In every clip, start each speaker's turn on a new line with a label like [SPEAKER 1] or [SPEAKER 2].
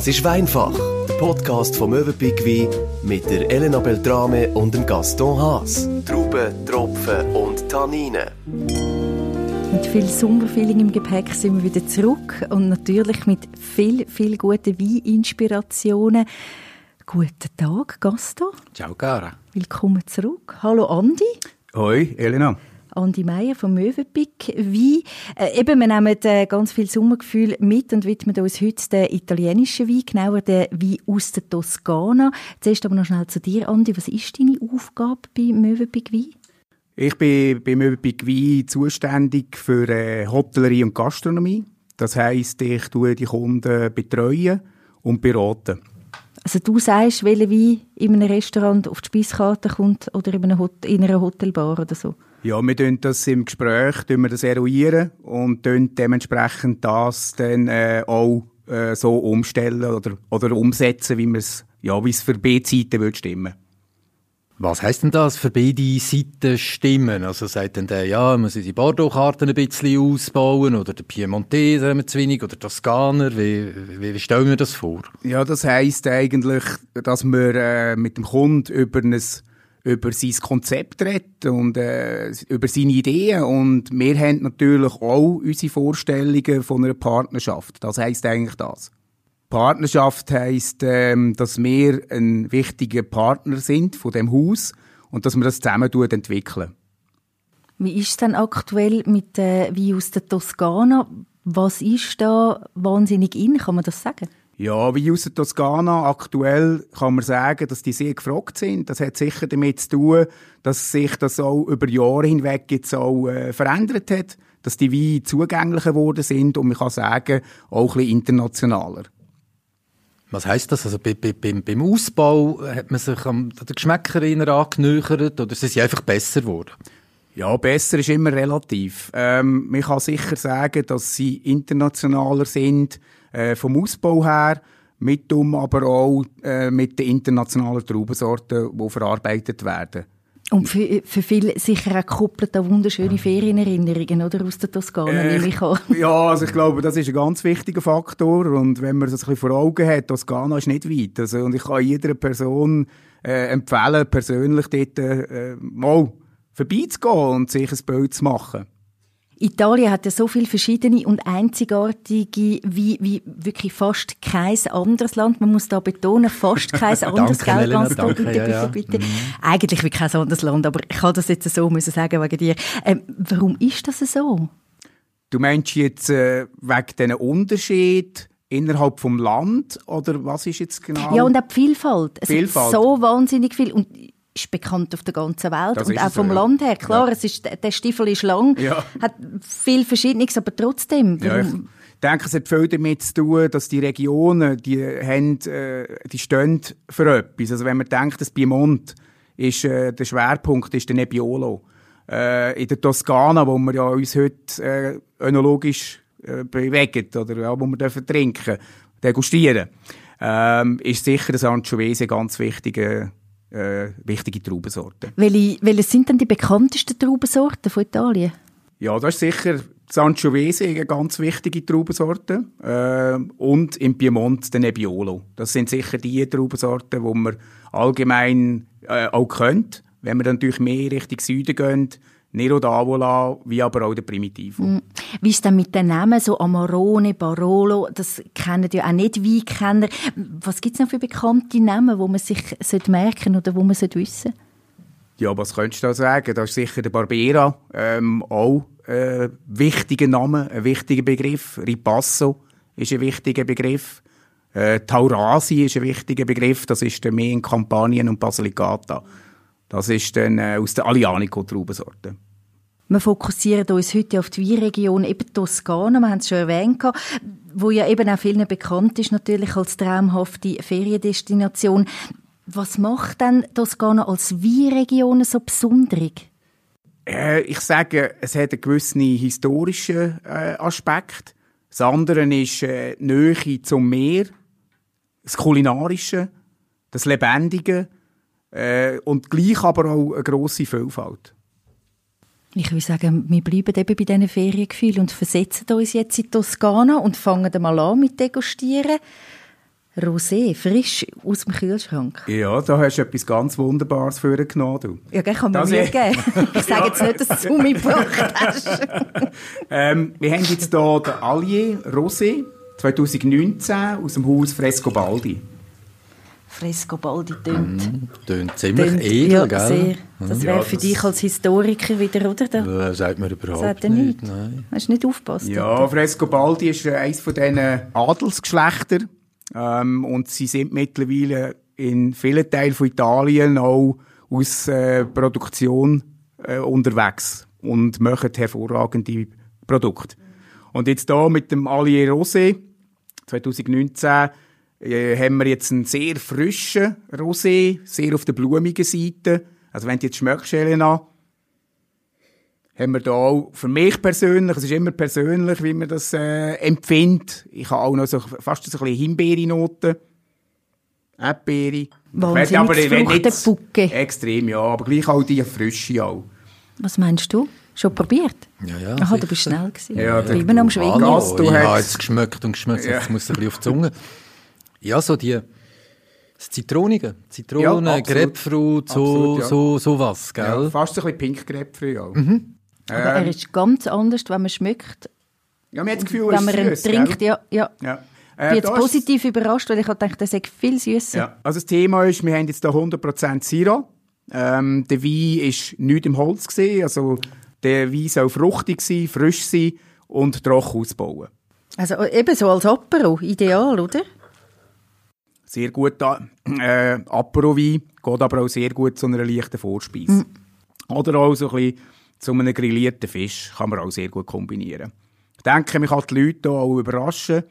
[SPEAKER 1] Das ist Weinfach, der Podcast vom Möwenpick Wein mit der Elena Beltrame und dem Gaston Haas. Trauben, Tropfen und Tanninen.
[SPEAKER 2] Mit viel Sommerfeeling im Gepäck sind wir wieder zurück und natürlich mit viel, viel guten Weininspirationen. Guten Tag, Gaston.
[SPEAKER 3] Ciao, Cara.
[SPEAKER 2] Willkommen zurück. Hallo, Andi.
[SPEAKER 3] Hoi, Elena.
[SPEAKER 2] Andi Meier vom Möwenpick Wein. Äh, eben, wir nehmen äh, ganz viel Sommergefühl mit und widmen uns heute den italienischen Wein, genauer den Wein aus der Toskana. Zuerst aber noch schnell zu dir, Andi. Was ist deine Aufgabe bei Möwenpick Wein?
[SPEAKER 3] Ich bin bei Möwenpick Wein zuständig für äh, Hotellerie und Gastronomie. Das heisst, ich tue die Kunden betreuen und beraten.
[SPEAKER 2] Also du sagst, welcher Wein in einem Restaurant auf die Speiskarte kommt oder in, in einer Hotelbar oder so?
[SPEAKER 3] Ja, wir tun das im Gespräch wir das eruieren und dementsprechend das dann äh, auch äh, so umstellen oder, oder umsetzen, wie es ja, wie es für B-Seiten würde stimmen.
[SPEAKER 4] Was heißt denn das für beide Seiten stimmen? Also sagt denn der, ja, man muss die Bordeaux-Karten ein bisschen ausbauen oder der Piemontese haben wir zu wenig oder Toskaner? Wie, wie, wie stellen wir das vor?
[SPEAKER 3] Ja, das heisst eigentlich, dass wir äh, mit dem Kunden über ein über sein Konzept redet und äh, über seine Ideen und wir haben natürlich auch unsere Vorstellungen von einer Partnerschaft. Das heißt eigentlich das. Partnerschaft heißt, ähm, dass wir ein wichtiger Partner sind von dem Haus und dass wir das zusammen entwickeln.
[SPEAKER 2] Wie ist es denn aktuell mit äh, wie aus der Toskana? Was ist da wahnsinnig in? Kann man das sagen?
[SPEAKER 3] Ja, wie aus der Toskana aktuell kann man sagen, dass die sehr gefragt sind. Das hat sicher damit zu tun, dass sich das auch über Jahre hinweg jetzt auch äh, verändert hat, dass die Weine zugänglicher geworden sind und man kann sagen, auch ein bisschen internationaler.
[SPEAKER 4] Was heißt das? Also bei, bei, beim, Ausbau hat man sich am der Geschmäcker angenähert oder sind sie einfach besser geworden?
[SPEAKER 3] Ja, besser ist immer relativ. Ähm, man kann sicher sagen, dass sie internationaler sind äh, vom Ausbau her, mit um aber auch äh, mit den internationalen Traubensorten, die verarbeitet werden.
[SPEAKER 2] Und für, für viele sicher auch gekoppelt an wunderschöne Ferienerinnerungen, oder? Aus der Toskana, äh, nehme ich an.
[SPEAKER 3] Ja, also ich glaube, das ist ein ganz wichtiger Faktor. Und wenn man das ein bisschen vor Augen hat, Toskana ist nicht weit. Also, und ich kann jeder Person äh, empfehlen, persönlich dort äh, mal vorbeizugehen und sich ein Bild zu machen.
[SPEAKER 2] Italien hat ja so viele verschiedene und einzigartige, wie, wie wirklich fast kein anderes Land. Man muss da betonen, fast kein anderes
[SPEAKER 4] danke, Geld. Elena, danke,
[SPEAKER 2] bitte,
[SPEAKER 4] ja, ja.
[SPEAKER 2] bitte, bitte. Mhm. Eigentlich wie kein anderes Land, aber ich kann das jetzt so müssen sagen wegen dir. Ähm, warum ist das so?
[SPEAKER 3] Du meinst jetzt äh, wegen diesen Unterschied innerhalb vom Land oder was ist jetzt genau?
[SPEAKER 2] Ja und auch die Vielfalt. Es
[SPEAKER 3] Vielfalt.
[SPEAKER 2] so wahnsinnig viel und ist bekannt auf der ganzen Welt
[SPEAKER 3] das
[SPEAKER 2] und auch vom
[SPEAKER 3] so, ja.
[SPEAKER 2] Land her. Klar,
[SPEAKER 3] ja.
[SPEAKER 2] es ist, der Stiefel ist lang,
[SPEAKER 3] ja.
[SPEAKER 2] hat viel Verschiedenes, aber trotzdem.
[SPEAKER 3] Ja, ich denke, es hat viel damit zu tun, dass die Regionen, die, haben, äh, die stehen für etwas. Also wenn man denkt, das Piemont ist, äh, der Schwerpunkt ist der Nebbiolo. Äh, in der Toskana, wo wir ja uns heute äh, önologisch äh, bewegen, oder ja, wo wir dürfen trinken, degustieren, ähm, ist sicher das Anchovese ganz wichtige äh, wichtige Traubensorten.
[SPEAKER 2] Welche, welche sind denn die bekanntesten Traubensorten von Italien?
[SPEAKER 3] Ja, das ist sicher Sangiovese, eine ganz wichtige Traubensorte. Äh, und im Piemont der Nebbiolo. Das sind sicher die Traubensorten, die man allgemein äh, auch kennt. Wenn wir dann natürlich mehr Richtung Süden gehen, Nero d'Avola, wie aber auch der Primitivo. Mm.
[SPEAKER 2] Wie ist denn mit den Namen, so Amarone, Barolo, das kennen ja auch nicht Weinkenner. Was gibt es noch für bekannte Namen, wo man sich merken oder wo man wissen sollte?
[SPEAKER 3] Ja, was könntest du da sagen? Das ist sicher der Barbera, ähm, auch ein äh, wichtiger Name, ein wichtiger Begriff. Ripasso ist ein wichtiger Begriff. Äh, Taurasi ist ein wichtiger Begriff, das ist der mehr in Kampanien und Basilicata. Das ist dann äh, aus der Alianico-Traubensorte.
[SPEAKER 2] Wir fokussieren uns heute auf die Weinregion eben Toskana, wir haben es schon erwähnt, wo ja eben auch vielen bekannt ist natürlich als traumhafte Feriendestination. Was macht denn Toskana als Weinregion so besonders?
[SPEAKER 3] Äh, ich sage, es hat einen gewissen historischen äh, Aspekt. Das andere ist äh, die Nähe zum Meer, das Kulinarische, das Lebendige äh, und gleich aber auch eine grosse Vielfalt.
[SPEAKER 2] Ich würde sagen, wir bleiben eben bei diesen Feriengefühlen und versetzen uns jetzt in Toskana und fangen mal an mit Degustieren. Rosé, frisch aus dem Kühlschrank.
[SPEAKER 3] Ja, da hast du etwas ganz Wunderbares für genommen. Du.
[SPEAKER 2] Ja, gell, kann man
[SPEAKER 3] Das
[SPEAKER 2] mir
[SPEAKER 3] ist-
[SPEAKER 2] geben. Ich sage jetzt nicht, dass du mich gebracht hast.
[SPEAKER 3] Ähm, wir haben jetzt hier den Allier Rosé 2019 aus dem Haus Frescobaldi.
[SPEAKER 2] Fresco Baldi tönt.
[SPEAKER 4] Tönt ziemlich
[SPEAKER 2] tönt-
[SPEAKER 4] edel,
[SPEAKER 2] ja,
[SPEAKER 4] gell?
[SPEAKER 2] sehr. Das wäre
[SPEAKER 3] Ja,
[SPEAKER 2] für
[SPEAKER 3] das-
[SPEAKER 2] dich als Historiker wieder, oder? Da
[SPEAKER 4] Äh, sagt mir überhaupt
[SPEAKER 2] sagt er
[SPEAKER 4] nicht.
[SPEAKER 2] nichts.
[SPEAKER 4] Nein.
[SPEAKER 2] Hast du nicht aufgepasst?
[SPEAKER 3] Ja, Frescobaldi ist äh, eines von diesen Adelsgeschlechtern. Ähm, und sie sind mittlerweile in vielen Teilen von Italien auch aus äh, Produktion äh, unterwegs und machen hervorragende Produkte. Und jetzt da mit dem Allier Rosé 2019 äh, haben wir jetzt einen sehr frischen Rosé, sehr auf der blumigen Seite. Also wenn du jetzt schmeckst, Elena, haben wir da auch, für mich persönlich, es ist immer persönlich, wie man das äh, empfindet. Ich habe auch noch so, fast so ein bisschen Himbeere-Noten. Erdbeere.
[SPEAKER 2] Wahnsinnig
[SPEAKER 3] Aber
[SPEAKER 2] Fruchtenbucke.
[SPEAKER 3] Extrem, ja. Aber gleich auch die Frische auch.
[SPEAKER 2] Was meinst du? Schon probiert?
[SPEAKER 4] Ja, ja.
[SPEAKER 2] Aha, du bist schnell gewesen.
[SPEAKER 3] Ja,
[SPEAKER 2] ich bin noch am Schwingen.
[SPEAKER 4] Hallo,
[SPEAKER 3] Gas, du
[SPEAKER 4] ich
[SPEAKER 3] hast-
[SPEAKER 4] habe jetzt geschmeckt und geschmeckt,
[SPEAKER 3] Ja.
[SPEAKER 4] jetzt muss es ein bisschen auf die Zunge. Ja, so die das Zitronige.
[SPEAKER 3] Ja.
[SPEAKER 4] Grapefruit, so,
[SPEAKER 3] Absolut, ja.
[SPEAKER 4] so, so was, gell?
[SPEAKER 3] Ja, fast so ein bisschen Pink-Grapefruit auch.
[SPEAKER 2] Aber er ist ganz anders, wenn man schmeckt,
[SPEAKER 3] Ja, man hat das Gefühl,
[SPEAKER 2] wenn man
[SPEAKER 3] ist
[SPEAKER 2] ihn
[SPEAKER 3] süß,
[SPEAKER 2] trinkt. Ja, ja.
[SPEAKER 3] Ja.
[SPEAKER 2] Ich bin jetzt
[SPEAKER 3] ist-
[SPEAKER 2] positiv überrascht, weil ich habe gedacht, er sei viel süßer.
[SPEAKER 3] Ja, also das Thema ist, wir haben jetzt hier 100% Syrah. Ähm, der Wein ist nicht im Holz gesehen, also der Wein soll fruchtig sein, frisch sein und trocken ausbauen.
[SPEAKER 2] Also eben so als Apero, ideal, oder?
[SPEAKER 3] Sehr gut da, äh, Apero-Wein, geht aber auch sehr gut zu einer leichten Vorspeise. Oder auch so ein bisschen zu einem grillierten Fisch, kann man auch sehr gut kombinieren. Ich denke, man kann die Leute hier auch überraschen.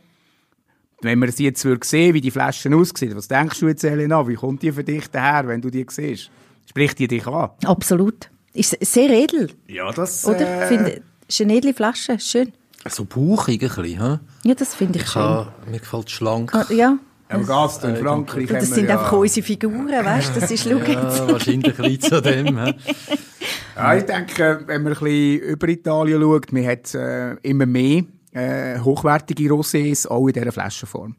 [SPEAKER 3] Wenn man sie jetzt würde sehen, wie die Flaschen aussehen, was denkst du jetzt, Elena, wie kommt die für dich daher, wenn du die siehst? Spricht die dich an?
[SPEAKER 2] Absolut. Ist sehr edel,
[SPEAKER 3] Ja, das...
[SPEAKER 2] oder?
[SPEAKER 3] Äh,
[SPEAKER 2] Finde, ist eine edle Flasche, schön.
[SPEAKER 4] So bauchig ein bisschen, hä?
[SPEAKER 2] Ja, das finde ich
[SPEAKER 4] Ich
[SPEAKER 2] schön.
[SPEAKER 4] habe, mir gefällt schlank.
[SPEAKER 2] Ah, Ja,
[SPEAKER 3] aber Gast in Frankreich
[SPEAKER 2] das sind
[SPEAKER 3] ja,
[SPEAKER 2] einfach unsere Figuren, weißt du? Das ist, schau jetzt.
[SPEAKER 4] Ja, wahrscheinlich liegt an dem.
[SPEAKER 3] Ja, ich denke, wenn man ein bisschen über Italien schaut, man hat äh, immer mehr äh, hochwertige Rosés, auch in dieser Flaschenform.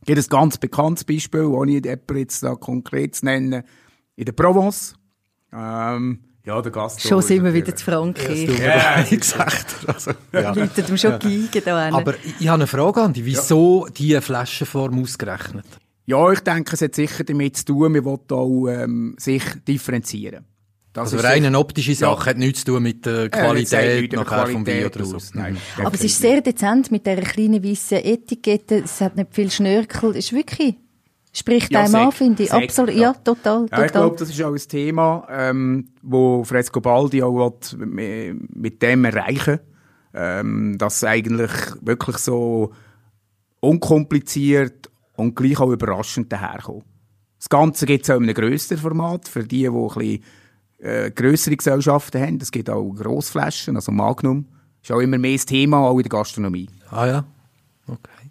[SPEAKER 3] Es gibt ein ganz bekanntes Beispiel, ohne jemanden jetzt da konkret zu nennen, in der Provence. Ähm, ja, der Gast.
[SPEAKER 2] Schon sind wir wieder zu Frankreich.
[SPEAKER 3] Ja,
[SPEAKER 4] Wie gesagt. Also, ja.
[SPEAKER 2] Leute dem schon geigen da hinten.
[SPEAKER 4] Aber ich, ich habe eine Frage an dich. Wieso diese Flaschenform ausgerechnet?
[SPEAKER 3] Ja, ich denke, es hat sicher damit zu tun, man will auch ähm, sich differenzieren. Das
[SPEAKER 4] Also
[SPEAKER 3] ist
[SPEAKER 4] rein eine optische Sache
[SPEAKER 3] Ja.
[SPEAKER 4] hat nichts zu tun mit der
[SPEAKER 3] Äh,
[SPEAKER 4] Qualität
[SPEAKER 3] der
[SPEAKER 4] nachher vom
[SPEAKER 3] Qualität
[SPEAKER 4] oder so.
[SPEAKER 3] Nein,
[SPEAKER 2] Aber es ist sehr dezent mit dieser kleinen weißen Etikette. Es hat nicht viel Schnörkel. Es ist wirklich, spricht
[SPEAKER 3] Ja,
[SPEAKER 2] einem an, finde ich. Absolut,
[SPEAKER 3] ja.
[SPEAKER 2] ja, total,
[SPEAKER 3] Ja, ich
[SPEAKER 2] total.
[SPEAKER 3] glaube, das ist auch ein Thema, ähm, wo Frescobaldi auch will, mit, mit dem erreichen ähm, dass eigentlich wirklich so unkompliziert und gleich auch überraschend daherkommt. Das Ganze gibt es auch in einem grösseren Format, für die, die ein bisschen äh, grössere Gesellschaften haben. Es gibt auch Grossflaschen, also Magnum. Ist auch immer mehr das Thema, auch in der Gastronomie.
[SPEAKER 4] Ah ja, okay.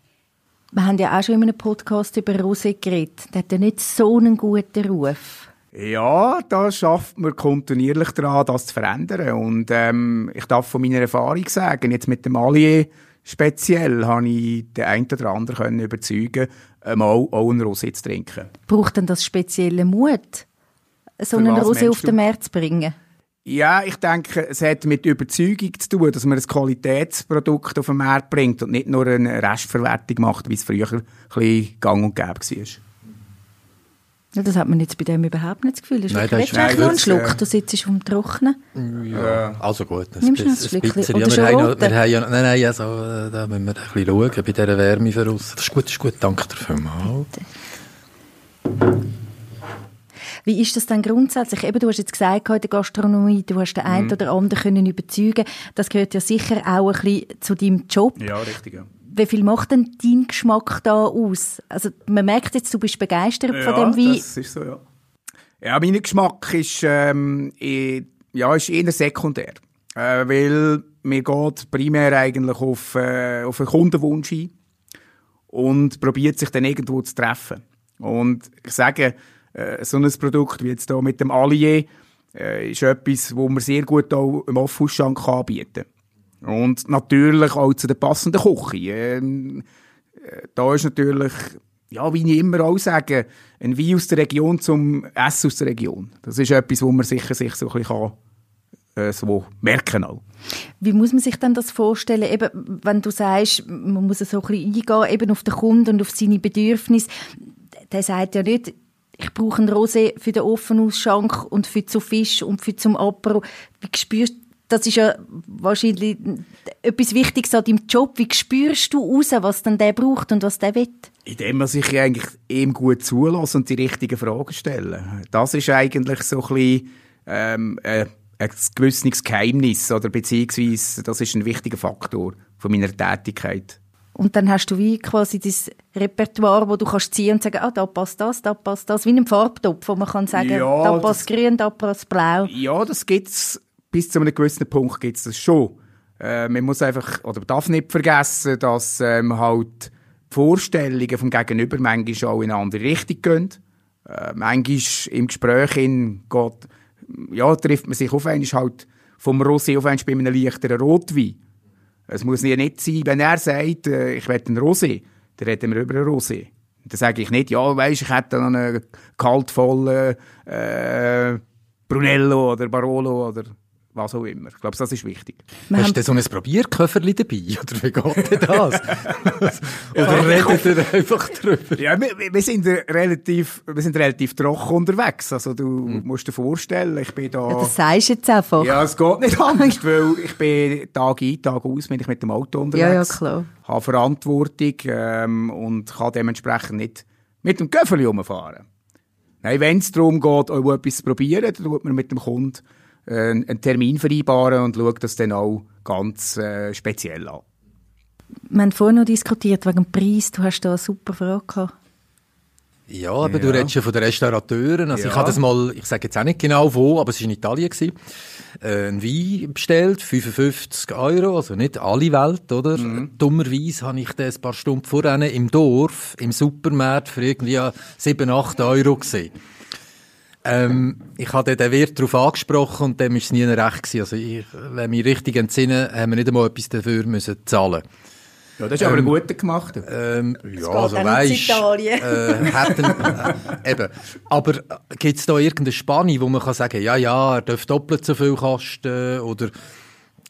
[SPEAKER 2] Wir haben ja auch schon in einem Podcast über Rosé geredet. Der hat ja nicht so einen guten Ruf.
[SPEAKER 3] Ja, da schafft man kontinuierlich daran, das zu verändern. Und ähm, ich darf von meiner Erfahrung sagen, jetzt mit dem Allier speziell, habe ich den einen oder anderen können überzeugen, mal auch einen Rosé zu trinken.
[SPEAKER 2] Braucht denn das spezielle Mut, so einen Rosé auf den Markt zu bringen?
[SPEAKER 3] Ja, ich denke, es hat mit Überzeugung zu tun, dass man ein Qualitätsprodukt auf den Markt bringt und nicht nur eine Restverwertung macht, wie es früher ein bisschen gang und gäbe war.
[SPEAKER 2] Ja, das hat man jetzt bei dem überhaupt nicht das Gefühl. Das ist
[SPEAKER 4] Nein,
[SPEAKER 2] wirklich
[SPEAKER 4] das ist
[SPEAKER 2] einen
[SPEAKER 3] wirklich,
[SPEAKER 2] Schluck, du sitzt auf dem Trockenen.
[SPEAKER 4] Ja, also gut. Ein
[SPEAKER 2] Nimmst du noch ein Schlückchen? Oder
[SPEAKER 4] Ja,
[SPEAKER 2] schon
[SPEAKER 4] wir, haben, ja- wir haben ja, nein, nein, also, äh, da müssen wir ein bisschen schauen bei dieser Wärme für uns. Das ist gut, das ist gut. Danke dir vielmals.
[SPEAKER 2] Wie ist das denn grundsätzlich? Eben, du hast jetzt gesagt, in der Gastronomie, du hast den einen
[SPEAKER 3] Mhm.
[SPEAKER 2] oder anderen können überzeugen. Das gehört ja sicher auch ein bisschen zu deinem Job.
[SPEAKER 3] Ja, richtig. Ja.
[SPEAKER 2] Wie viel macht denn dein Geschmack da aus? Also, man merkt jetzt, du bist begeistert von dem Wein.
[SPEAKER 3] das ist so, ja. Ja, mein Geschmack ist, ähm, eh, ja, ist eher sekundär. Äh, weil mir geht primär eigentlich auf, äh, auf einen Kundenwunsch ein und probiert sich dann irgendwo zu treffen. Und ich sage, äh, so ein Produkt wie jetzt hier mit dem Allier äh, ist etwas, wo man sehr gut auch im Offhausschank anbieten kann. Und natürlich auch zu der passenden Küche. Ähm, äh, da ist natürlich ja, wie ich immer auch sage, ein Wein aus der Region zum Essen aus der Region. Das ist etwas, wo man sicher sich so ein bisschen kann, äh, so merken auch.
[SPEAKER 2] Wie muss man sich denn das vorstellen, eben, wenn du sagst, man muss so ein bisschen eingehen, eben auf den Kunden und auf seine Bedürfnisse. Der sagt ja nicht, ich brauche ein Rosé für den Offenausschank und für zu Fisch und für zum Apero. Wie spürst das ist ja wahrscheinlich etwas Wichtiges an deinem Job. Wie spürst du raus, was denn der braucht und was der will?
[SPEAKER 3] Indem man sich eigentlich ihm gut zulässt und die richtigen Fragen stellen. Das ist eigentlich so ein bisschen ähm, äh, ein gewisses Geheimnis oder beziehungsweise das ist ein wichtiger Faktor von meiner Tätigkeit.
[SPEAKER 2] Und dann hast du wie quasi das Repertoire, wo du kannst ziehen und sagen, ah, da passt das, da passt das, wie in einem Farbtopf, wo man kann sagen, ja, da passt das, grün, da passt blau.
[SPEAKER 3] Ja, das gibt's bis zu einem gewissen Punkt gibt's das schon. Äh, man muss einfach, oder darf nicht vergessen, dass ähm, halt die Vorstellungen vom Gegenüber manchmal auch in eine andere Richtung gehen. Äh, manchmal im Gespräch in geht, ja, trifft man sich auf einmal halt vom Rosé auf einmal bei einem leichteren Rotwein. Es muss ja nicht sein, wenn er sagt, äh, ich will einen Rosé, dann reden wir über einen Rosé. Dann sage ich nicht, ja, weisst, ich hätte noch einen kaltvollen äh, Brunello oder Barolo oder was auch immer. Ich glaube, das ist wichtig.
[SPEAKER 4] Wir Hast du so ein Probierköfferli dabei? Oder wie geht denn das? Oder redet ihr einfach drüber?
[SPEAKER 3] Ja, wir, wir, sind relativ, wir sind relativ trocken unterwegs. Also du mhm. musst dir vorstellen, ich bin da...
[SPEAKER 2] Ja, das sagst du jetzt einfach.
[SPEAKER 3] Ja, es geht nicht anders, weil ich bin Tag ein, Tag aus, wenn ich mit dem Auto unterwegs.
[SPEAKER 2] Ja, ja, klar.
[SPEAKER 3] Habe Verantwortung ähm, und kann dementsprechend nicht mit dem Köfferli rumfahren. Nein, wenn es darum geht, auch etwas zu probieren, dann tut man mit dem Kunden einen Termin vereinbaren und schaut das dann auch ganz äh, speziell an.
[SPEAKER 2] Wir haben vorhin noch diskutiert wegen dem Preis. Du hast da eine super Frage gehabt.
[SPEAKER 4] Ja, aber ja. du redest ja von den Restaurateuren. Also ja. ich habe das mal, ich sage jetzt auch nicht genau wo, aber es war in Italien. Gewesen, äh, ein Wein bestellt, 55 Euro, also nicht alle Welt, oder? Mhm. Dummerweise habe ich das ein paar Stunden vorher im Dorf, im Supermarkt für irgendwie 7, 8 Euro gesehen. Ähm, ich hatte den Wirt darauf angesprochen und dem war es nie recht gewesen. Also ich, wenn mich richtig entsinne, haben wir nicht einmal etwas dafür müssen zahlen
[SPEAKER 3] ja, das ist ähm, aber ein guter gemacht.
[SPEAKER 4] Ähm, ja, also weisst, äh, hätten, äh, eben. Aber äh, gibt es da irgendeine Spanne, wo man kann sagen, ja, ja, er darf doppelt so viel kosten oder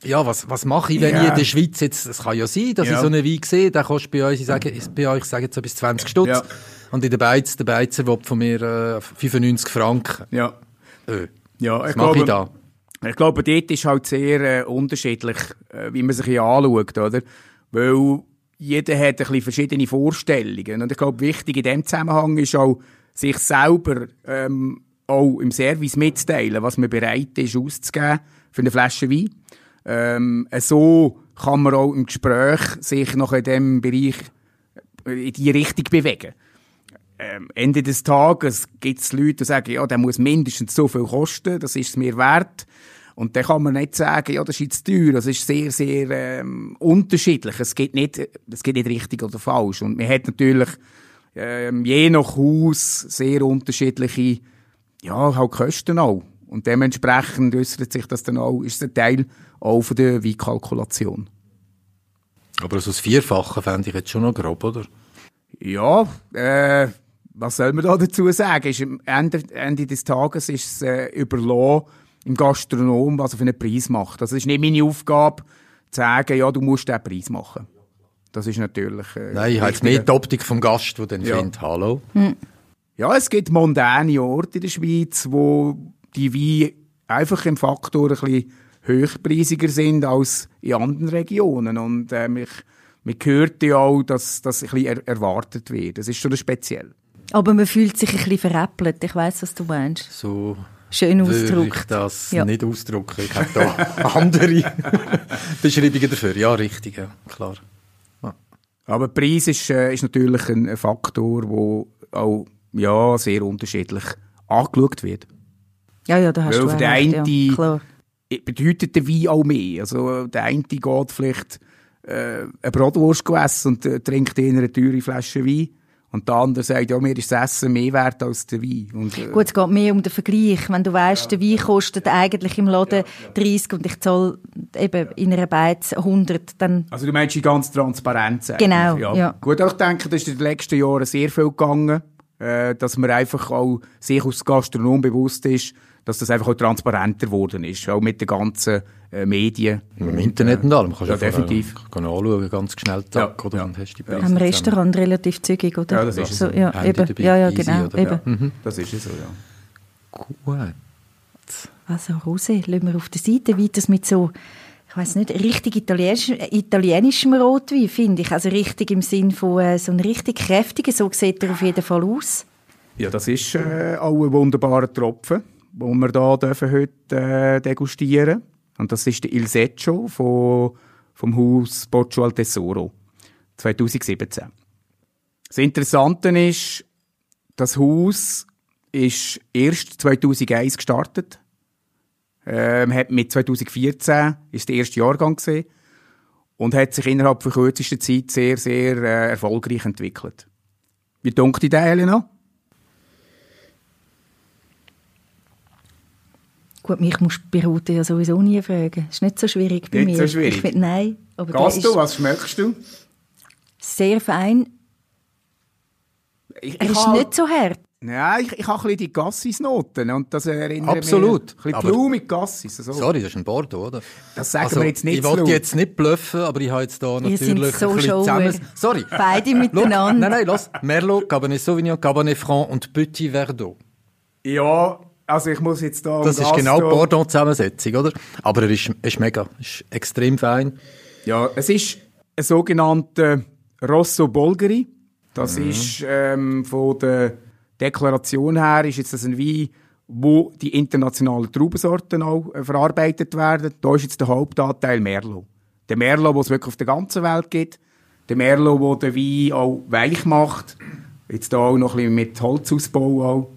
[SPEAKER 4] ja, was, was mache ich, wenn yeah. ich in der Schweiz jetzt, es kann ja sein, dass ja. ich so einen Wein sehe, der kostet bei uns, ich sage, bei euch, ich sage jetzt so bis 20 Stutz. Ja. Und in der Beiz, der Beizer will von mir äh, 95 Franken.
[SPEAKER 3] Ja.
[SPEAKER 4] Äh,
[SPEAKER 3] ja, ich glaube, ich da? Ich glaube, dort ist halt sehr äh, unterschiedlich, äh, wie man sich hier anschaut, oder? Weil jeder hat ein bisschen verschiedene Vorstellungen. Und ich glaube, wichtig in dem Zusammenhang ist auch, sich selber ähm, auch im Service mitzuteilen, was man bereit ist auszugeben für eine Flasche Wein. Ähm, so kann man auch im Gespräch sich noch in diesem Bereich äh, in die Richtung bewegen ähm, Ende des Tages gibt es Leute, die sagen, ja, der muss mindestens so viel kosten, das ist es mir wert. Und dann kann man nicht sagen, ja, das ist jetzt teuer. Das ist sehr, sehr ähm, unterschiedlich. Es geht nicht, es geht nicht richtig oder falsch. Und man hat natürlich ähm, je nach Haus sehr unterschiedliche, ja, halt Kosten auch. Und dementsprechend äußert sich das dann auch, ist ein Teil auch von der Weinkalkulation.
[SPEAKER 4] Aber so das Vierfache fände ich jetzt schon noch grob, oder?
[SPEAKER 3] Ja, äh, was soll man da dazu sagen? Ist am Ende, Ende des Tages ist es äh, überlassen, im Gastronom, was er für einen Preis macht. Also es ist nicht meine Aufgabe, zu sagen, ja, du musst diesen Preis machen. Das ist natürlich...
[SPEAKER 4] Äh, Nein, ich habe jetzt mehr die Optik vom Gast, der dann ja. findet, hallo. Hm.
[SPEAKER 3] Ja, es gibt mondäne Orte in der Schweiz, wo die Weine einfach im Faktor ein bisschen höchpreisiger sind als in anderen Regionen. Und äh, ich, man hört ja auch, dass das ein bisschen er erwartet wird. Das ist schon speziell.
[SPEAKER 2] Aber man fühlt sich ein bisschen veräppelt. Ich weiß, was du meinst.
[SPEAKER 4] So
[SPEAKER 2] Schön ausdrücken.
[SPEAKER 4] ich das ja. nicht ausdrücken. Ich habe da andere Beschreibungen dafür. Ja, richtig, ja, klar. Ja.
[SPEAKER 3] Aber der Preis ist, äh, ist natürlich ein Faktor, der auch ja, sehr unterschiedlich angeschaut wird.
[SPEAKER 2] Ja, ja, da hast Weil du
[SPEAKER 3] für recht, eine ja, klar. bedeutet der Wein auch mehr. Also der eine geht vielleicht äh, eine Bratwurst gegessen und äh, trinkt in eine teure Flasche Wein. Und der andere sagt, ja, mir ist das Essen mehr wert als der Wein. Und, äh,
[SPEAKER 2] Gut, es geht mehr um den Vergleich. Wenn du weißt, der Wein kostet eigentlich im Laden 30 und ich zahle eben in einer Beiz 100, dann
[SPEAKER 3] Also du meinst die ganze Transparenz eigentlich,
[SPEAKER 2] Genau, ja.
[SPEAKER 3] Gut, ich denke, das ist in den letzten Jahren sehr viel gegangen, äh, dass man einfach auch sich als Gastronom bewusst ist, dass das einfach auch transparenter geworden ist, auch mit den ganzen äh, Medien.
[SPEAKER 4] Im Internet und allem. Kannst
[SPEAKER 3] Ja,
[SPEAKER 4] du einfach,
[SPEAKER 3] definitiv.
[SPEAKER 4] kann anschauen, ganz schnell, zack,
[SPEAKER 3] Ja,
[SPEAKER 4] oder?
[SPEAKER 3] ja.
[SPEAKER 4] Und hast die
[SPEAKER 3] Ja.
[SPEAKER 4] Preise
[SPEAKER 2] am. Restaurant relativ zügig, oder?
[SPEAKER 3] Ja, das ist
[SPEAKER 2] so.
[SPEAKER 3] so.
[SPEAKER 2] Ja,
[SPEAKER 4] Handy
[SPEAKER 2] eben.
[SPEAKER 4] dabei,
[SPEAKER 2] ja, ja,
[SPEAKER 4] easy,
[SPEAKER 2] genau.
[SPEAKER 4] oder?
[SPEAKER 2] Eben.
[SPEAKER 4] Ja.
[SPEAKER 3] Das ist es so, ja.
[SPEAKER 4] Gut.
[SPEAKER 2] Also Rosé, lassen wir auf der Seite weiter mit so, ich weiß nicht, richtig italienisch, italienischem Rotwein, finde ich. Also richtig im Sinn von äh, so einem richtig kräftigen, so sieht er auf jeden Fall aus.
[SPEAKER 3] Ja, das ist äh, auch ein wunderbarer Tropfen, den wir hier dürfen heute äh, degustieren Und das ist der Il Seccio von, vom Haus Boccio al Tesoro 2017. Das Interessante ist, das Haus ist erst 2001 gestartet. Ähm, hat mit 2014 ist der erste Jahrgang gesehen und hat sich innerhalb von kürzester Zeit sehr, sehr äh, erfolgreich entwickelt. Wie dunkt dir Helena?
[SPEAKER 2] Gut, mich musst du bei Rote ja sowieso nie fragen. Ist nicht so schwierig bei
[SPEAKER 3] Nicht
[SPEAKER 2] mir.
[SPEAKER 3] so schwierig?
[SPEAKER 2] Ich find, nein, aber ist
[SPEAKER 3] du, was schmeckst du?
[SPEAKER 2] sehr fein.
[SPEAKER 3] Ich,
[SPEAKER 2] Er
[SPEAKER 3] ich
[SPEAKER 2] ist
[SPEAKER 3] ha-
[SPEAKER 2] nicht so hart.
[SPEAKER 3] Nein, ich, ich habe ein bisschen die Gassis-Noten und das erinnert
[SPEAKER 4] Absolut.
[SPEAKER 3] mich... Ein bisschen
[SPEAKER 4] Aber-
[SPEAKER 3] blumig Gassis. So.
[SPEAKER 4] Sorry, das ist ein Bordeaux, oder?
[SPEAKER 3] Das sagen
[SPEAKER 4] Also,
[SPEAKER 3] wir jetzt nicht
[SPEAKER 4] ich wollte jetzt nicht bluffen, aber ich habe jetzt
[SPEAKER 2] seid
[SPEAKER 4] natürlich
[SPEAKER 2] so
[SPEAKER 4] ein bisschen zusammen... Sorry.
[SPEAKER 2] Beide
[SPEAKER 4] Schau,
[SPEAKER 2] miteinander.
[SPEAKER 4] Nein, nein, los. Merlot, Cabernet Sauvignon, Cabernet Franc und Petit Verdot.
[SPEAKER 3] Ja, also ich muss jetzt da...
[SPEAKER 4] Das ist genau die
[SPEAKER 3] Gastro-
[SPEAKER 4] Bordeaux-Zusammensetzung, oder? Aber er ist, ist mega, ist extrem fein.
[SPEAKER 3] Ja, es ist ein sogenannter Rosso Bolgari. Das
[SPEAKER 4] Mhm.
[SPEAKER 3] ist ähm, von der Deklaration her ist jetzt das ein Wein, wo die internationalen Traubensorten auch äh, verarbeitet werden. Da ist jetzt der Hauptanteil Merlot. Der Merlot, den es wirklich auf der ganzen Welt gibt. Der Merlot, der den Wein auch weich macht. Jetzt da auch noch ein bisschen mit Holzausbau auch.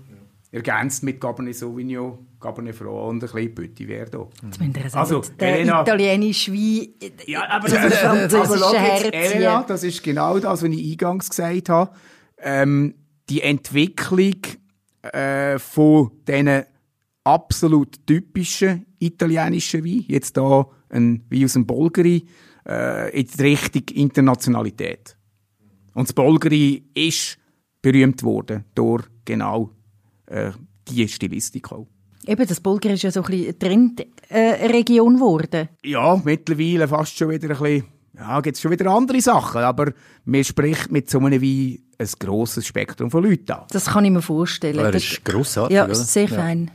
[SPEAKER 3] Ergänzt mit Cabernet Sauvignon, Cabernet Franc und ein bisschen Petit Verdot.
[SPEAKER 2] Jetzt müsst ihr sagen,
[SPEAKER 3] Also,
[SPEAKER 2] der
[SPEAKER 3] Elena-
[SPEAKER 2] italienische Wein...
[SPEAKER 3] Ja, aber
[SPEAKER 2] das
[SPEAKER 3] ist,
[SPEAKER 2] französische Herz
[SPEAKER 3] Elena,
[SPEAKER 2] hier.
[SPEAKER 3] das ist genau das, was ich eingangs gesagt habe. Ähm, die Entwicklung äh, von diesen absolut typischen italienischen Wein, jetzt da ein Wein aus dem Bolgeri, äh, in die Richtung Internationalität. Und das Bolgeri ist berühmt worden durch genau äh, diese Stilistik auch.
[SPEAKER 2] Eben, das Bulgar ist ja so ein bisschen Trendregion äh, Region geworden.
[SPEAKER 3] Ja, mittlerweile fast schon wieder ein bisschen, ja, gibt es schon wieder andere Sachen, aber man spricht mit so einem Wein ein grosses Spektrum von Leuten an.
[SPEAKER 2] Das kann ich mir vorstellen.
[SPEAKER 4] Er
[SPEAKER 2] Das-
[SPEAKER 4] ist grossartig,
[SPEAKER 2] Ja,
[SPEAKER 4] oder?
[SPEAKER 2] sehr fein.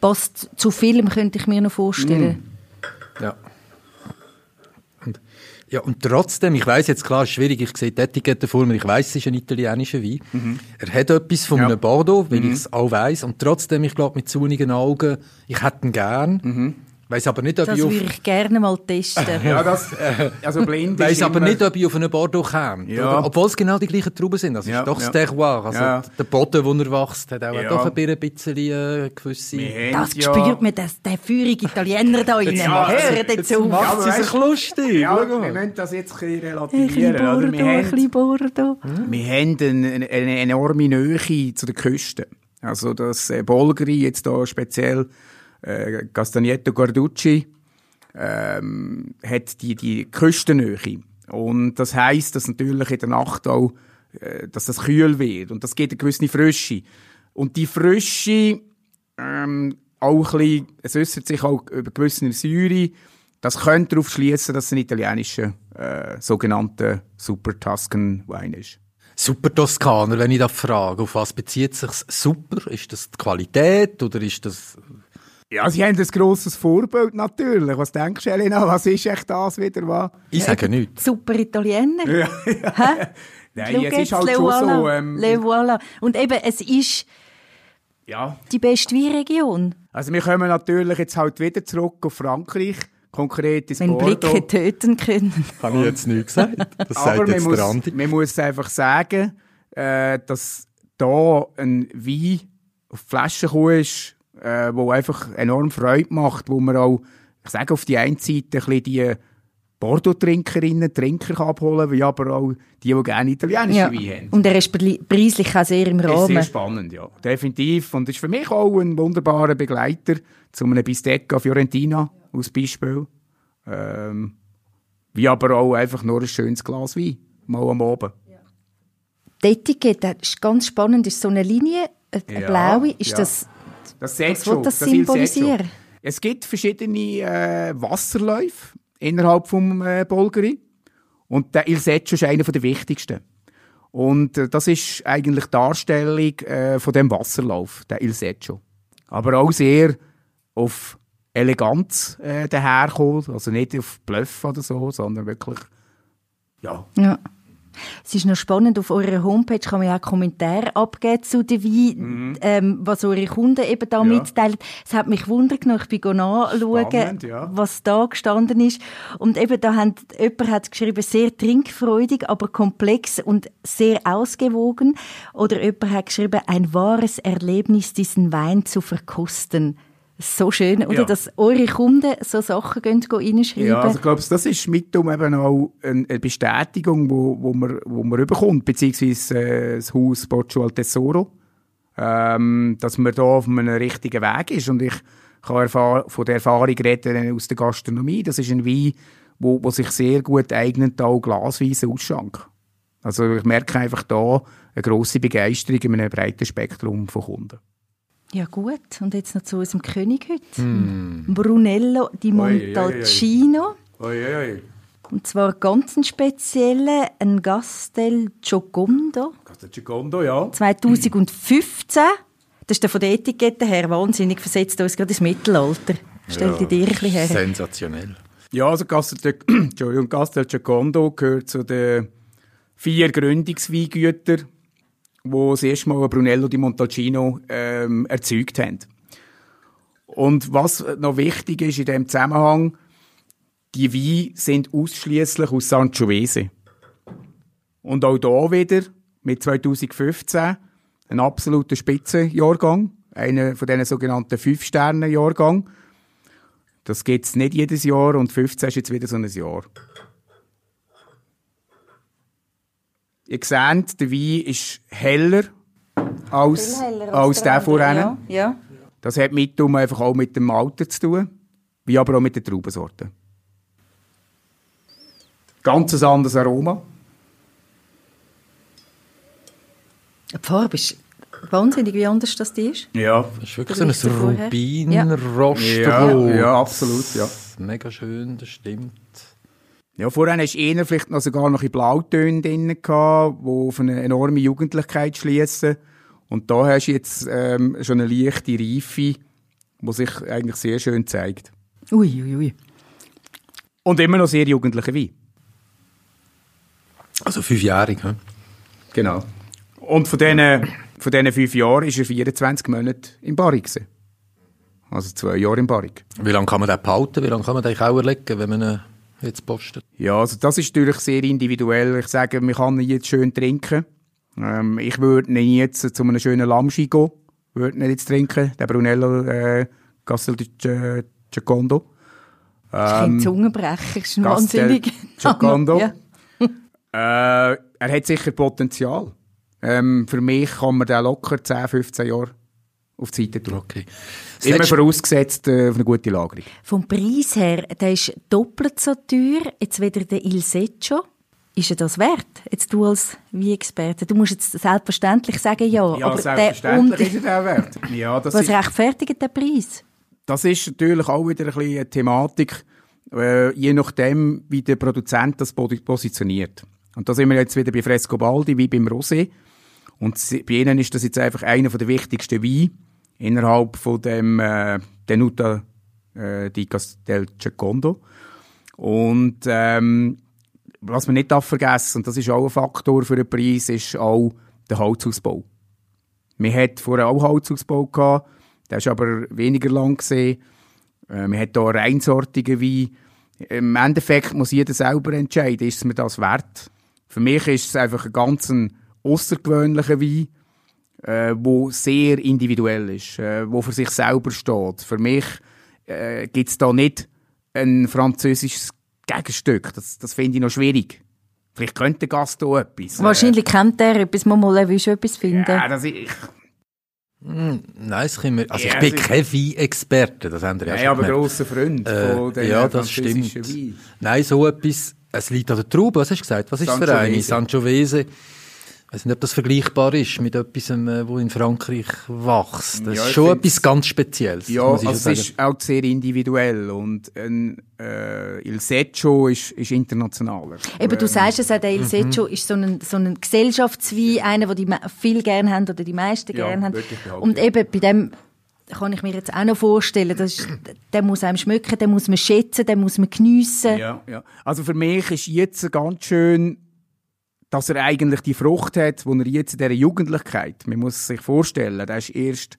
[SPEAKER 2] Passt zu Film, könnte ich mir noch vorstellen.
[SPEAKER 4] Ja. Ja, und trotzdem, ich weiß jetzt klar, es ist schwierig, ich sehe die Etikette vor mir, ich weiß, es ist ein italienischer Wein. Er hat etwas von
[SPEAKER 3] Ja.
[SPEAKER 4] einem Bordeaux, weil ich es auch weiß. Und trotzdem, ich glaube, mit zunigen Augen, ich hätte ihn gern. Weiß aber nicht, ob
[SPEAKER 2] Das
[SPEAKER 4] ich auf,
[SPEAKER 2] würde ich gerne mal testen.
[SPEAKER 3] Ja, das, also blind
[SPEAKER 4] weiss
[SPEAKER 3] ist
[SPEAKER 4] aber
[SPEAKER 3] immer-
[SPEAKER 4] nicht, ob ich auf einen Bordeaux käme.
[SPEAKER 3] Ja.
[SPEAKER 4] Obwohl es genau die gleichen Trauben sind. Das
[SPEAKER 3] Ja,
[SPEAKER 4] ist doch
[SPEAKER 3] ja.
[SPEAKER 4] das Terroir. Also
[SPEAKER 3] Ja.
[SPEAKER 4] der Boden, wo er wächst, hat auch
[SPEAKER 3] Ja.
[SPEAKER 4] doch ein bisschen äh, gewisse...
[SPEAKER 3] Wir
[SPEAKER 2] Das
[SPEAKER 3] haben
[SPEAKER 2] spürt man, das, der feurige Italiener da rein.
[SPEAKER 3] Ja,
[SPEAKER 2] Hör jetzt auf.
[SPEAKER 4] sie sich
[SPEAKER 3] weißt-
[SPEAKER 4] lustig.
[SPEAKER 3] Ja, wir müssen das jetzt ein bisschen
[SPEAKER 2] Ein bisschen
[SPEAKER 3] relativieren.
[SPEAKER 2] Bordeaux,
[SPEAKER 3] Wir,
[SPEAKER 2] ein
[SPEAKER 3] haben,
[SPEAKER 2] bisschen Bordeaux.
[SPEAKER 3] wir haben eine, eine, eine enorme Nähe zu den Küsten. Also das äh, Bolgeri, jetzt da speziell äh, Castagneto Guarducci, ähm, hat die, die Küstennähe. Und das heisst, dass natürlich in der Nacht auch, äh, dass das kühl wird. Und das gibt eine gewisse Frische. Und die Frische, ähm, auch ein bisschen, es äußert sich auch über gewisse Säure. Das könnte darauf schließen, dass es ein italienischer, äh, sogenannter Super Tuscan Wein ist.
[SPEAKER 4] Super Toskaner, wenn ich da frage, auf was bezieht sich super? Ist das die Qualität oder ist das...
[SPEAKER 3] Ja, sie haben ein grosses Vorbild natürlich. Was denkst du, Elena? Was ist echt das wieder? Was?
[SPEAKER 4] Ich sage nichts.
[SPEAKER 2] Super Italiener.
[SPEAKER 3] Ja,
[SPEAKER 2] Hä?
[SPEAKER 3] Nein,
[SPEAKER 2] Schau
[SPEAKER 3] es ist halt
[SPEAKER 2] le
[SPEAKER 3] schon
[SPEAKER 2] voilà,
[SPEAKER 3] so. Ähm,
[SPEAKER 2] le voilà. Und eben, es ist
[SPEAKER 3] ja.
[SPEAKER 2] die beste Weinregion.
[SPEAKER 3] Also wir kommen natürlich jetzt halt wieder zurück auf Frankreich, konkret ins
[SPEAKER 2] Wenn
[SPEAKER 3] Bordeaux.
[SPEAKER 2] Blicke töten können.
[SPEAKER 4] Habe ich jetzt nichts gesagt. Das
[SPEAKER 3] Aber
[SPEAKER 4] sagt
[SPEAKER 3] man
[SPEAKER 4] jetzt
[SPEAKER 3] muss,
[SPEAKER 4] der Andi.
[SPEAKER 3] man muss einfach sagen, äh, dass da ein Wein auf die Flasche gekommen ist, äh, wo einfach enorm Freude macht, wo man auch, ich sage auf die einen Seite, ein bisschen die Bordeaux-Trinkerinnen, Trinker abholen wie aber auch die, die gerne italienische
[SPEAKER 2] Ja.
[SPEAKER 3] Wein haben.
[SPEAKER 2] Und er ist preislich- auch sehr im
[SPEAKER 3] Ist
[SPEAKER 2] Rahmen.
[SPEAKER 3] sehr spannend, ja. Definitiv. Und ist für mich auch ein wunderbarer Begleiter zu einem Bistecca Fiorentina, als Beispiel. Ähm, wie aber auch einfach nur ein schönes Glas Wein, mal am Abend.
[SPEAKER 2] Die Etikette das ist ganz spannend, ist so eine Linie, eine
[SPEAKER 3] Ja,
[SPEAKER 2] blaue. Ist
[SPEAKER 3] ja.
[SPEAKER 2] das,
[SPEAKER 3] Das
[SPEAKER 2] will das
[SPEAKER 3] das
[SPEAKER 2] symbolisieren?
[SPEAKER 3] Es gibt verschiedene äh, Wasserläufe innerhalb vom äh, Bolgeri und der Il Seccio ist einer der wichtigsten. Und äh, das ist eigentlich die Darstellung äh, von dem Wasserlauf, der Il Seccio. Aber auch sehr auf Eleganz äh, daherkommt, also nicht auf Bluff oder so, sondern wirklich ja,
[SPEAKER 2] Ja. Es ist noch spannend, auf eurer Homepage kann man ja auch Kommentare abgeben zu den Wein, ähm, was eure Kunden eben da
[SPEAKER 3] Mhm. Ja.
[SPEAKER 2] mitteilen. Es hat mich wundert genommen, ich bin nachschauen,
[SPEAKER 3] Spannend, ja.
[SPEAKER 2] was da gestanden ist. Und eben da hat, jemand hat geschrieben, sehr trinkfreudig, aber komplex und sehr ausgewogen. Oder jemand hat geschrieben, ein wahres Erlebnis, diesen Wein zu verkosten. So schön, oder?
[SPEAKER 3] Ja.
[SPEAKER 2] Dass eure Kunden so Sachen gehen, reinschreiben.
[SPEAKER 3] Ja, also ich glaube, das ist mit eben auch eine Bestätigung, wo, wo man, wo man überkommt, beziehungsweise äh, das Haus Boccio al Tesoro, ähm, dass man da auf einem richtigen Weg ist. Und ich kann von der Erfahrung reden aus der Gastronomie. Das ist ein Wein, wo, wo sich sehr gut eignet, auch glasweise Ausschank. Also ich merke einfach da eine grosse Begeisterung in einem breiten Spektrum von Kunden.
[SPEAKER 2] Ja gut, und jetzt noch zu unserem König heute. Brunello di. Montalcino.
[SPEAKER 3] Oi, oi.
[SPEAKER 2] Und zwar ganz ein spezieller, ein Gastel Giocondo.
[SPEAKER 3] Secondo, ja.
[SPEAKER 2] 2015. Das ist der von der Etikette her wahnsinnig, versetzt uns gerade ins Mittelalter. Stellt ja. dir ein bisschen her.
[SPEAKER 4] Sensationell.
[SPEAKER 3] Ja, also Castel, Entschuldigung, Castel Giocondo gehört zu den vier Gründungsweingütern, die das erste Mal Brunello di Montalcino ähm, erzeugt haben. Und was noch wichtig ist in diesem Zusammenhang, die Weine sind ausschließlich aus Sangiovese. Und auch da wieder mit 2015 ein absoluter Spitzenjahrgang, einer von diesen sogenannten Fünf-Sterne-Jahrgang. Das gibt es nicht jedes Jahr und 15 ist jetzt wieder so ein Jahr. Ihr seht, der Wein ist heller als, als der vorher.
[SPEAKER 2] Ja, ja.
[SPEAKER 3] Das hat mitum einfach auch mit dem Alter zu tun, wie aber auch mit den Traubensorten. Ganz ein anderes Aroma.
[SPEAKER 2] Die Farbe ist wahnsinnig, wie anders das die ist.
[SPEAKER 3] Ja.
[SPEAKER 4] Das ist wirklich so ein? Rubin-Rostrot.
[SPEAKER 3] Ja, ja, absolut, ja.
[SPEAKER 4] Mega schön, das stimmt.
[SPEAKER 3] Ja, vorher hast du eher vielleicht noch sogar noch in Blautönen drin gehabt, die auf eine enorme Jugendlichkeit schließen. Und da hast du jetzt ähm, schon eine leichte Reife, die sich eigentlich sehr schön zeigt.
[SPEAKER 2] Ui, ui, ui.
[SPEAKER 3] Und immer noch sehr jugendliche Wein.
[SPEAKER 4] Also fünfjährig, hä?
[SPEAKER 3] Genau. Und von diesen, von diesen fünf Jahren war er 24 Monate im Barrik. gewesen. Also zwei Jahre im Barrik.
[SPEAKER 4] Wie lange kann man den behalten? Wie lange kann man den auch erlegen, wenn man ihn jetzt postet?
[SPEAKER 3] Ja, also das ist natürlich sehr individuell. Ich sage, man kann ihn jetzt schön trinken. Ähm, ich würde ihn jetzt zu einem schönen Lamschi gehen. Würde ihn jetzt trinken, den Brunello äh, Castel di Gi- Giocondo.
[SPEAKER 2] Das ist kein Zungenbrecher, ist ein wahnsinnig.
[SPEAKER 3] Giocondo.
[SPEAKER 2] Ja.
[SPEAKER 3] Äh, er hat sicher Potenzial. Ähm, für mich kann man den locker 10, 15 Jahre auf die Seite tun.
[SPEAKER 4] Okay. Das
[SPEAKER 3] Immer vorausgesetzt äh, auf eine gute Lagerung.
[SPEAKER 2] Vom Preis her, der ist doppelt so teuer, jetzt wieder der Il Seccio. Ist er das wert? Jetzt du als Wie-Experte. Du musst jetzt selbstverständlich sagen, ja.
[SPEAKER 3] Ja,
[SPEAKER 2] aber
[SPEAKER 3] selbstverständlich ist
[SPEAKER 2] der
[SPEAKER 3] er den wert. Ja, das
[SPEAKER 2] was
[SPEAKER 3] ist,
[SPEAKER 2] rechtfertigt den Preis?
[SPEAKER 3] das ist natürlich auch wieder ein bisschen eine Thematik, äh, je nachdem, wie der Produzent das pos- positioniert. Und da sind wir jetzt wieder bei Frescobaldi wie beim Rosé. Und bei ihnen ist das jetzt einfach einer der wichtigsten Weine innerhalb von dem äh, Tenuta äh, di Castel Giocondo. Und ähm, was man nicht vergessen, und das ist auch ein Faktor für den Preis, ist auch der Holzausbau. Wir hatten vorher auch Holzausbau gehabt, der ist aber weniger lang gesehen. Äh, wir hatten hier reinsortige Wein. Im Endeffekt muss jeder selber entscheiden, ist es mir das wert. Für mich ist es einfach ein ganz außergewöhnlicher Wein, äh, wo sehr individuell ist, äh, wo für sich selber steht. Für mich äh, gibt es da nicht ein französisches Gegenstück, das, das finde ich noch schwierig. Vielleicht könnte der Gast auch etwas.
[SPEAKER 2] Wahrscheinlich kennt er etwas, man mal schon etwas finden.
[SPEAKER 3] Ja, das ich,
[SPEAKER 4] Hm, Nein, das können wir, also
[SPEAKER 3] Ja,
[SPEAKER 4] ich bin kein Wein-Experte, das haben wir ja
[SPEAKER 3] Nein,
[SPEAKER 4] schon
[SPEAKER 3] aber grosser Freund
[SPEAKER 4] Äh,
[SPEAKER 3] von den
[SPEAKER 4] ja, das stimmt.
[SPEAKER 3] Wein.
[SPEAKER 4] Nein, so etwas, es liegt an der Traube, was hast du gesagt? Was ist es für eine?
[SPEAKER 3] Sangiovese.
[SPEAKER 4] Sangiovese. Ich weiß nicht, ob das vergleichbar ist mit etwas, äh, wo in Frankreich wächst. Das
[SPEAKER 3] Ja,
[SPEAKER 4] ist schon etwas ganz Spezielles.
[SPEAKER 3] Ja,
[SPEAKER 4] muss ich
[SPEAKER 3] also es ist auch sehr individuell und ein äh, Il Seccio ist, ist internationaler.
[SPEAKER 2] Eben, du sagst es, auch, der Il
[SPEAKER 3] Mhm.
[SPEAKER 2] Seccio ist so ein, so ein Gesellschaftswein, einer, den die viel gerne haben oder die meisten
[SPEAKER 3] Ja,
[SPEAKER 2] gerne haben. Und
[SPEAKER 3] ja.
[SPEAKER 2] eben bei dem kann ich mir jetzt auch noch vorstellen, das ist, der muss einem schmücken, den muss man schätzen, den muss man geniessen.
[SPEAKER 3] Ja, ja. Also für mich ist jetzt ganz schön, dass er eigentlich die Frucht hat, die er jetzt in dieser Jugendlichkeit, man muss sich vorstellen, der ist erst,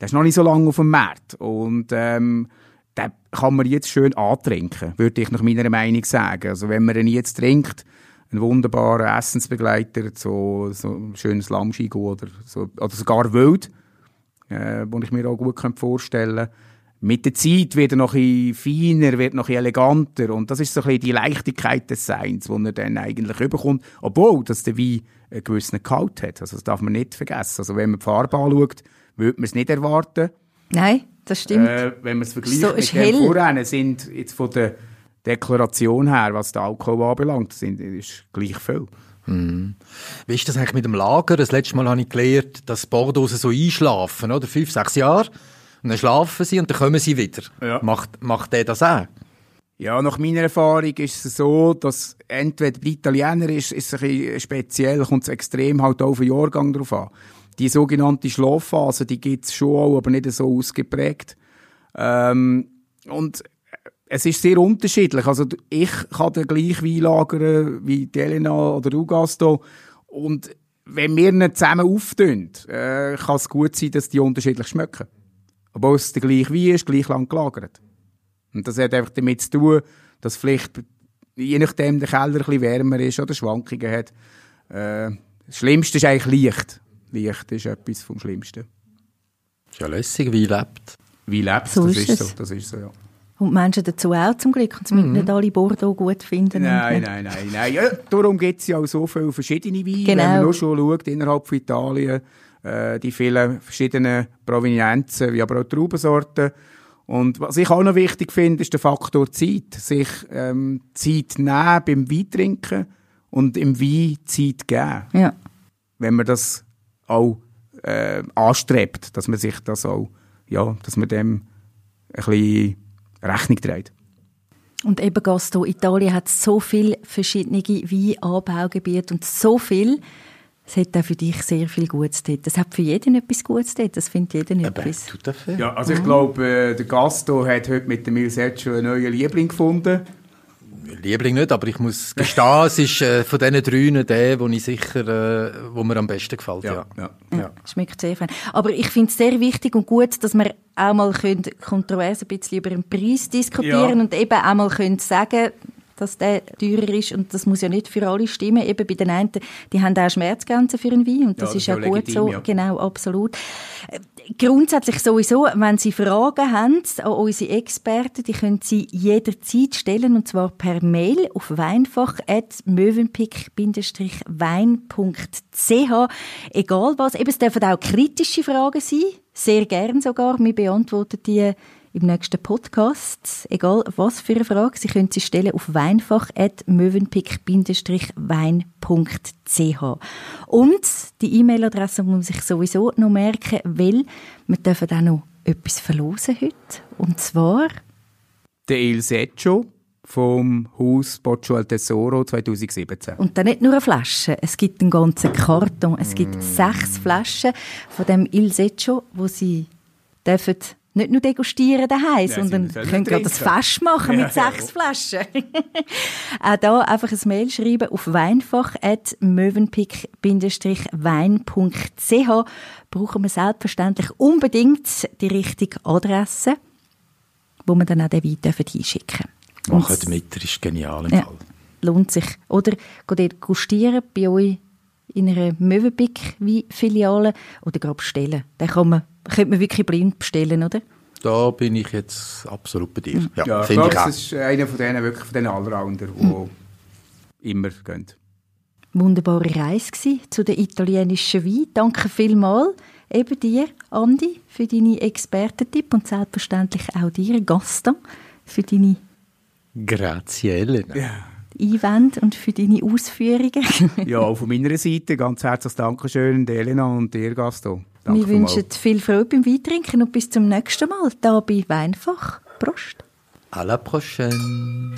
[SPEAKER 3] der ist noch nicht so lange auf dem Markt und ähm, den kann man jetzt schön antrinken, würde ich nach meiner Meinung sagen. Also wenn man ihn jetzt trinkt, ein wunderbarer Essensbegleiter, so, so ein schönes Lammschigo oder, so, oder sogar Wild, äh, wo ich mir auch gut vorstellen könnte. Mit der Zeit wird er noch ein bisschen feiner, wird noch ein bisschen eleganter und das ist so ein bisschen die Leichtigkeit des Seins, die er dann eigentlich überkommt, obwohl dass der Wein einen gewissen Gehalt hat. Also das darf man nicht vergessen. Also wenn man die Farbe anschaut, würde man es nicht erwarten.
[SPEAKER 2] Nein, das stimmt.
[SPEAKER 3] Äh, wenn man es vergleicht
[SPEAKER 2] So
[SPEAKER 3] mit
[SPEAKER 2] hell.
[SPEAKER 3] Vorrennen, sind jetzt von der Deklaration her, was den Alkohol anbelangt, sind, ist gleich viel.
[SPEAKER 4] Wie ist das eigentlich mit dem Lager? Das letzte Mal habe ich gelernt, dass Bordeaux so einschlafen, oder? Fünf, sechs Jahre. Und dann schlafen sie und dann kommen sie wieder.
[SPEAKER 3] Ja.
[SPEAKER 4] Macht, macht der das auch?
[SPEAKER 3] Ja, nach meiner Erfahrung ist es so, dass entweder bei Italiener ist, ist es ein bisschen speziell, kommt es extrem halt auf den Jahrgang drauf an. Die sogenannte Schlafphase, die gibt es schon auch, aber nicht so ausgeprägt. Ähm, und es ist sehr unterschiedlich. Also ich kann den gleich Wein lagern wie die Elena oder du, Gasto. Und wenn wir ihn zusammen auftun, äh, kann es gut sein, dass die unterschiedlich schmecken. Obwohl es der gleiche Wein ist, gleich lang gelagert. Und das hat einfach damit zu tun, dass vielleicht, je nachdem der Keller ein bisschen wärmer ist oder Schwankungen hat. Äh, das Schlimmste ist eigentlich Licht. Licht ist etwas vom Schlimmsten.
[SPEAKER 4] Ist ja lässig, wie lebt.
[SPEAKER 3] Wie lebt
[SPEAKER 2] So
[SPEAKER 3] das
[SPEAKER 2] ist
[SPEAKER 3] so. Das ist so, ja.
[SPEAKER 2] Und die Menschen dazu auch zum Glück. Und es müssen nicht alle Bordeaux gut finden.
[SPEAKER 3] Mhm. Nein, nein, nein, nein. Ja, darum gibt es ja auch so viele verschiedene Weine.
[SPEAKER 2] Genau.
[SPEAKER 3] Wenn man nur schon schaut, innerhalb von Italien, die vielen verschiedenen Provenienzen, wie aber auch Traubensorten. Und was ich auch noch wichtig finde, ist der Faktor Zeit. Sich ähm, Zeit nehmen beim Weintrinken und im Wein Zeit geben.
[SPEAKER 2] Ja.
[SPEAKER 3] Wenn man das auch äh, anstrebt, dass man sich das auch, ja, dass man dem ein bisschen Rechnung trägt.
[SPEAKER 2] Und eben Gasto, Italien hat so viele verschiedene Weinanbaugebiete und so viel. Es hat auch für dich sehr viel Gutes dort. Es hat für jeden etwas Gutes dort. Das findet jeder etwas.
[SPEAKER 4] tut dafür.
[SPEAKER 3] Ja, also ich glaube, äh, der Gasto hat heute mit dem Milsetto einen neuen Liebling gefunden.
[SPEAKER 4] Liebling nicht, aber ich muss gestehen, es ist äh, von diesen drei der, wo ich sicher, äh, wo mir am besten gefällt. Ja.
[SPEAKER 3] ja.
[SPEAKER 2] Ja, schmeckt sehr fein. Aber ich finde es sehr wichtig und gut, dass wir auch mal können kontrovers ein bisschen über den Preis diskutieren
[SPEAKER 3] Ja.
[SPEAKER 2] und eben auch mal können sagen dass der teurer ist und das muss ja nicht für alle stimmen. Eben bei den einen, die haben auch Schmerzgrenzen für einen Wein und das
[SPEAKER 3] Ja,
[SPEAKER 2] ist ja gut
[SPEAKER 3] legitim,
[SPEAKER 2] so.
[SPEAKER 3] ja.
[SPEAKER 2] Genau, absolut. Äh, Grundsätzlich sowieso, wenn Sie Fragen haben an unsere Experten, die können Sie jederzeit stellen und zwar per Mail auf weinfach.mövenpick-wein.ch Egal was, eben es dürfen auch kritische Fragen sein, sehr gern sogar. Wir beantworten die im nächsten Podcast. Egal was für eine Frage, Sie können sie stellen auf weinfach.mövenpick-wein.ch Und die E-Mail-Adresse muss man sich sowieso noch merken, weil wir dürfen auch noch etwas verlosen heute. Und zwar
[SPEAKER 3] Der Il Seccio vom Haus Boccio al Tesoro 2017.
[SPEAKER 2] Und dann nicht nur eine Flasche, es gibt einen ganzen Karton. Es gibt sechs Flaschen von dem Il Seccio, wo Sie dürfen nicht nur degustieren daheim,
[SPEAKER 3] Ja,
[SPEAKER 2] sondern können gerade das. Fest machen mit
[SPEAKER 3] Ja.
[SPEAKER 2] sechs Flaschen. Auch da einfach ein Mail schreiben auf weinfach.mövenpick-wein.ch brauchen wir selbstverständlich unbedingt die richtige Adresse, wo wir dann auch den Wein dürfen einschicken dürfen.
[SPEAKER 4] Macht mit, das ist genial im
[SPEAKER 2] Ja.
[SPEAKER 4] Fall.
[SPEAKER 2] lohnt sich. Oder geht ihr gustieren bei euch in einer Mövenpick-Filiale oder gerade bestellen. Den kann man, könnte man wirklich blind bestellen, oder?
[SPEAKER 4] Da bin ich jetzt absolut bei dir.
[SPEAKER 3] Ja, ja finde ich auch. Das ist einer von denen, wirklich von den Allrounder, die mhm. immer gehen.
[SPEAKER 2] Wunderbare Reise zu den italienischen Wein. Danke vielmals eben dir, Andi, für deine Expertentipp und selbstverständlich auch dir, Gaston, für deine
[SPEAKER 4] Grazie, Elena. Ja.
[SPEAKER 2] Einwände und für deine Ausführungen.
[SPEAKER 3] ja, auch von meiner Seite ganz herzliches Dankeschön, Elena und dir, Gaston.
[SPEAKER 2] Danke Wir wünschen viel Freude beim Weintrinken und bis zum nächsten Mal hier bei Weinfach. Prost.
[SPEAKER 4] À la prochaine.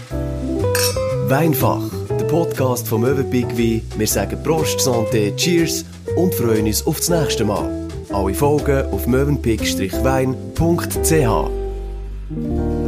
[SPEAKER 1] Weinfach, der Podcast vom Möwenpick Wein. Wir sagen Prost, Santé, Cheers und freuen uns auf das nächste Mal. Alle Folgen auf mövenpick-wein.ch.